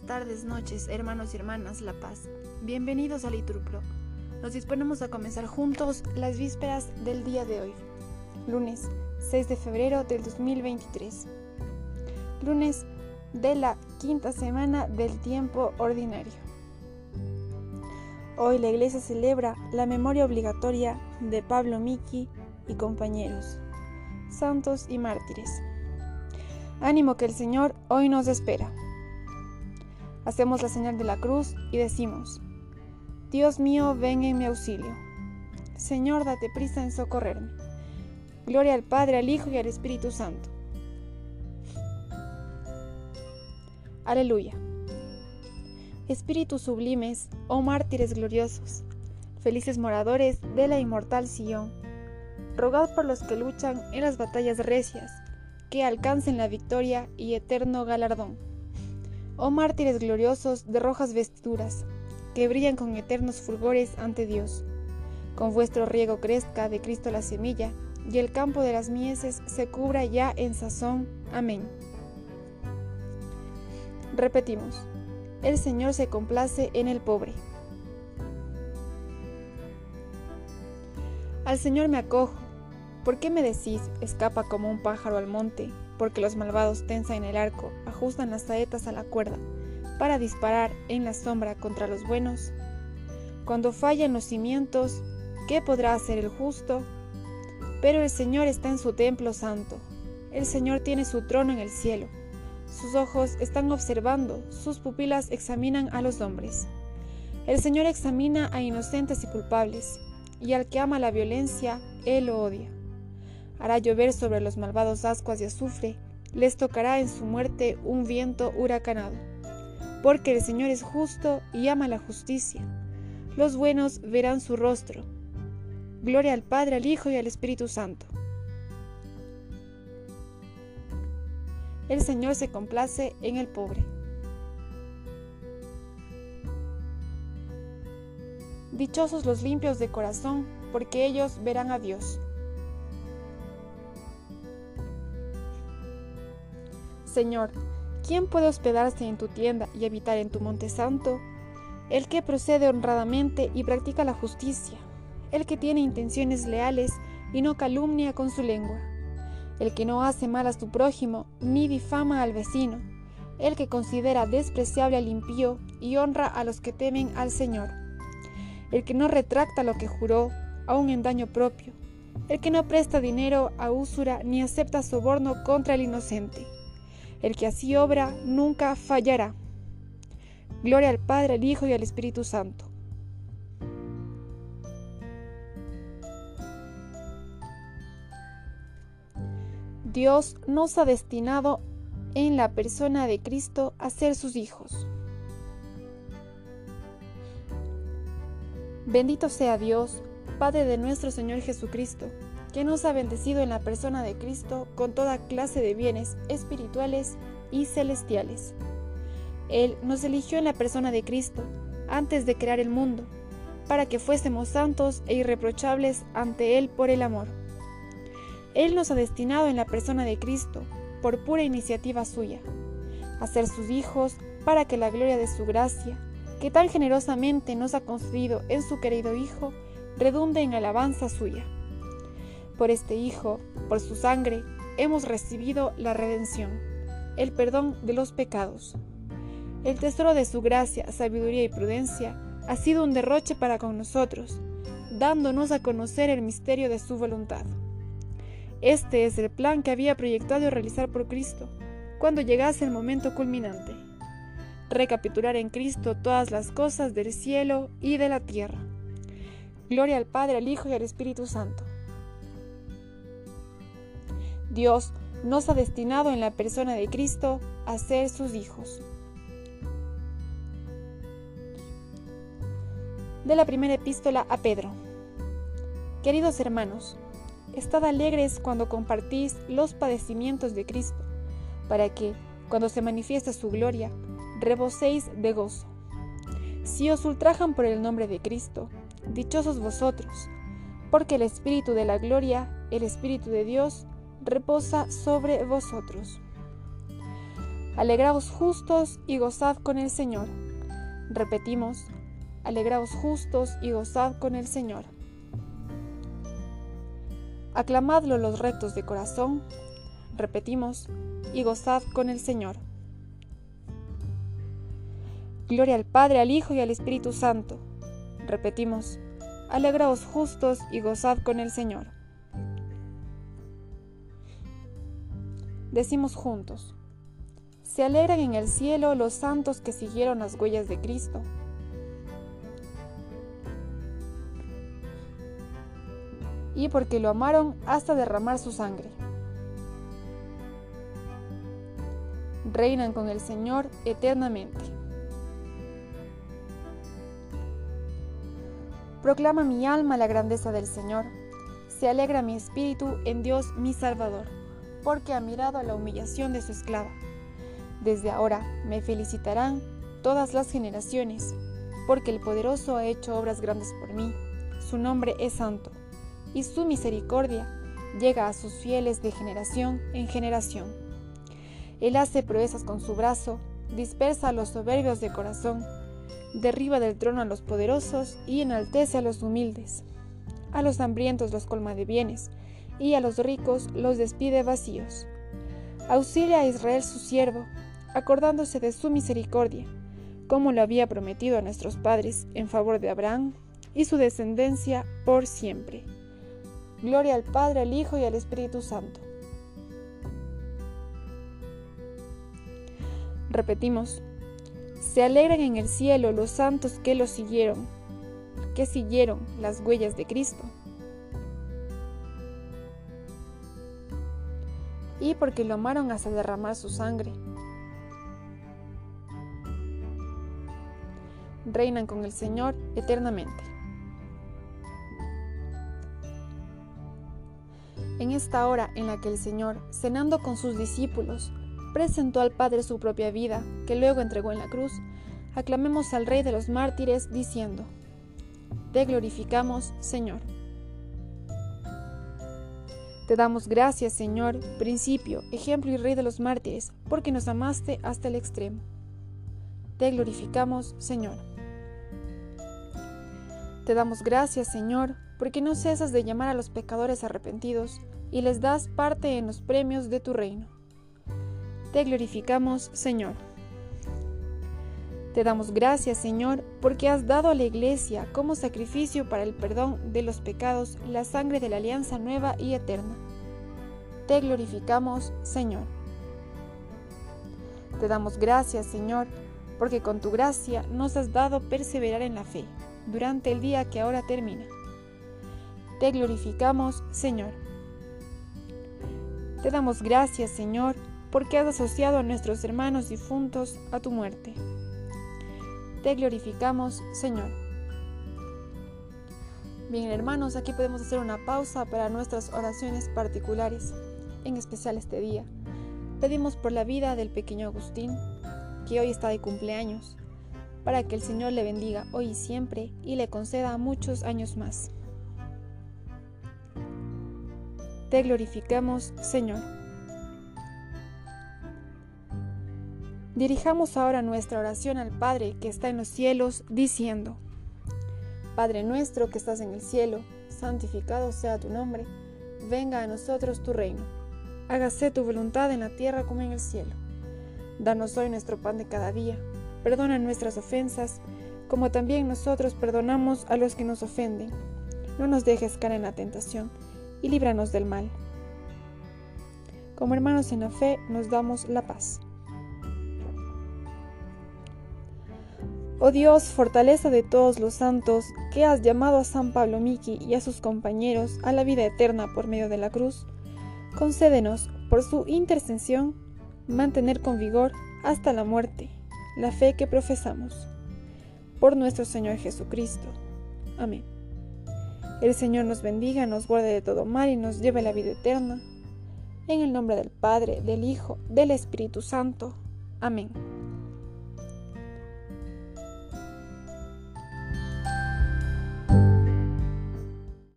tardes, noches, hermanos y hermanas La Paz. Bienvenidos a Liturpro. Nos disponemos a comenzar juntos las vísperas del día de hoy, lunes 6 de febrero del 2023. Lunes de la quinta semana del tiempo ordinario. Hoy la iglesia celebra la memoria obligatoria de Pablo Miki y compañeros, santos y mártires. Ánimo que el Señor hoy nos espera. Hacemos la señal de la cruz y decimos, Dios mío, ven en mi auxilio. Señor, date prisa en socorrerme. Gloria al Padre, al Hijo y al Espíritu Santo. Aleluya. Espíritus sublimes, oh mártires gloriosos, felices moradores de la inmortal Sion, rogad por los que luchan en las batallas recias, que alcancen la victoria y eterno galardón. Oh mártires gloriosos de rojas vestiduras, que brillan con eternos fulgores ante Dios. Con vuestro riego crezca de Cristo la semilla, y el campo de las mieses se cubra ya en sazón. Amén. Repetimos, el Señor se complace en el pobre. Al Señor me acojo ¿Por qué me decís, escapa como un pájaro al monte? Porque los malvados tensan el arco, ajustan las saetas a la cuerda, para disparar en la sombra contra los buenos. Cuando fallan los cimientos, ¿qué podrá hacer el justo? Pero el Señor está en su templo santo. El Señor tiene su trono en el cielo. Sus ojos están observando, sus pupilas examinan a los hombres. El Señor examina a inocentes y culpables, y al que ama la violencia, Él lo odia hará llover sobre los malvados ascuas de azufre, les tocará en su muerte un viento huracanado. Porque el Señor es justo y ama la justicia. Los buenos verán su rostro. Gloria al Padre, al Hijo y al Espíritu Santo. El Señor se complace en el pobre. Dichosos los limpios de corazón, porque ellos verán a Dios. Señor, ¿quién puede hospedarse en tu tienda y habitar en tu monte santo? El que procede honradamente y practica la justicia, el que tiene intenciones leales y no calumnia con su lengua, el que no hace mal a su prójimo ni difama al vecino, el que considera despreciable al impío y honra a los que temen al Señor, el que no retracta lo que juró, aun en daño propio, el que no presta dinero a usura ni acepta soborno contra el inocente el que así obra nunca fallará. Gloria al Padre, al Hijo y al Espíritu Santo. Dios nos ha destinado en la persona de Cristo a ser sus hijos. Bendito sea Dios, Padre de nuestro Señor Jesucristo que nos ha bendecido en la persona de Cristo con toda clase de bienes espirituales y celestiales. Él nos eligió en la persona de Cristo antes de crear el mundo, para que fuésemos santos e irreprochables ante Él por el amor. Él nos ha destinado en la persona de Cristo, por pura iniciativa suya, a ser sus hijos para que la gloria de su gracia, que tan generosamente nos ha concedido en su querido Hijo, redunde en alabanza suya. Por este Hijo, por su sangre, hemos recibido la redención, el perdón de los pecados. El tesoro de su gracia, sabiduría y prudencia ha sido un derroche para con nosotros, dándonos a conocer el misterio de su voluntad. Este es el plan que había proyectado realizar por Cristo cuando llegase el momento culminante. Recapitular en Cristo todas las cosas del cielo y de la tierra. Gloria al Padre, al Hijo y al Espíritu Santo Dios nos ha destinado en la persona de Cristo a ser sus hijos. De la primera epístola a Pedro. Queridos hermanos, estad alegres cuando compartís los padecimientos de Cristo, para que, cuando se manifiesta su gloria, reboséis de gozo. Si os ultrajan por el nombre de Cristo, dichosos vosotros, porque el Espíritu de la gloria, el Espíritu de Dios, reposa sobre vosotros. Alegraos justos y gozad con el Señor. Repetimos, alegraos justos y gozad con el Señor. Aclamadlo los rectos de corazón. Repetimos, y gozad con el Señor. Gloria al Padre, al Hijo y al Espíritu Santo. Repetimos, alegraos justos y gozad con el Señor. Decimos juntos, se alegran en el cielo los santos que siguieron las huellas de Cristo. Y porque lo amaron hasta derramar su sangre. Reinan con el Señor eternamente. Proclama mi alma la grandeza del Señor. Se alegra mi espíritu en Dios mi Salvador, porque ha mirado la humillación de su esclava. Desde ahora me felicitarán todas las generaciones, porque el poderoso ha hecho obras grandes por mí. Su nombre es santo, y su misericordia llega a sus fieles de generación en generación. Él hace proezas con su brazo, dispersa a los soberbios de corazón, derriba del trono a los poderosos y enaltece a los humildes. A los hambrientos los colma de bienes, y a los ricos los despide vacíos. Auxilia a Israel su siervo, acordándose de su misericordia, como lo había prometido a nuestros padres en favor de Abraham y su descendencia por siempre. Gloria al Padre, al Hijo y al Espíritu Santo. Repetimos, se alegran en el cielo los santos que lo siguieron, que siguieron las huellas de Cristo. Y porque lo amaron hasta derramar su sangre. reinan con el Señor eternamente. En esta hora en la que el Señor, cenando con sus discípulos, presentó al Padre su propia vida, que luego entregó en la cruz, aclamemos al Rey de los mártires diciendo, Te glorificamos, Señor. Te damos gracias, Señor, principio, ejemplo y Rey de los mártires, porque nos amaste hasta el extremo. Te glorificamos, Señor. Te damos gracias, Señor, porque no cesas de llamar a los pecadores arrepentidos y les das parte en los premios de tu reino. Te glorificamos, Señor. Te damos gracias, Señor, porque has dado a la Iglesia como sacrificio para el perdón de los pecados la sangre de la alianza nueva y eterna. Te glorificamos, Señor. Te damos gracias, Señor, porque con tu gracia nos has dado perseverar en la fe durante el día que ahora termina. Te glorificamos, Señor. Te damos gracias, Señor, porque has asociado a nuestros hermanos difuntos a tu muerte. Te glorificamos, Señor. Bien, hermanos, aquí podemos hacer una pausa para nuestras oraciones particulares, en especial este día. Pedimos por la vida del pequeño Agustín, que hoy está de cumpleaños para que el Señor le bendiga hoy y siempre y le conceda muchos años más. Te glorificamos, Señor. Dirijamos ahora nuestra oración al Padre que está en los cielos, diciendo, Padre nuestro que estás en el cielo, santificado sea tu nombre, venga a nosotros tu reino, hágase tu voluntad en la tierra como en el cielo. Danos hoy nuestro pan de cada día Perdona nuestras ofensas, como también nosotros perdonamos a los que nos ofenden. No nos dejes caer en la tentación, y líbranos del mal. Como hermanos en la fe, nos damos la paz. Oh Dios, fortaleza de todos los santos, que has llamado a San Pablo Miki y a sus compañeros a la vida eterna por medio de la cruz, concédenos, por su intercesión, mantener con vigor hasta la muerte la fe que profesamos. Por nuestro Señor Jesucristo. Amén. El Señor nos bendiga, nos guarde de todo mal y nos lleve a la vida eterna. En el nombre del Padre, del Hijo, del Espíritu Santo. Amén.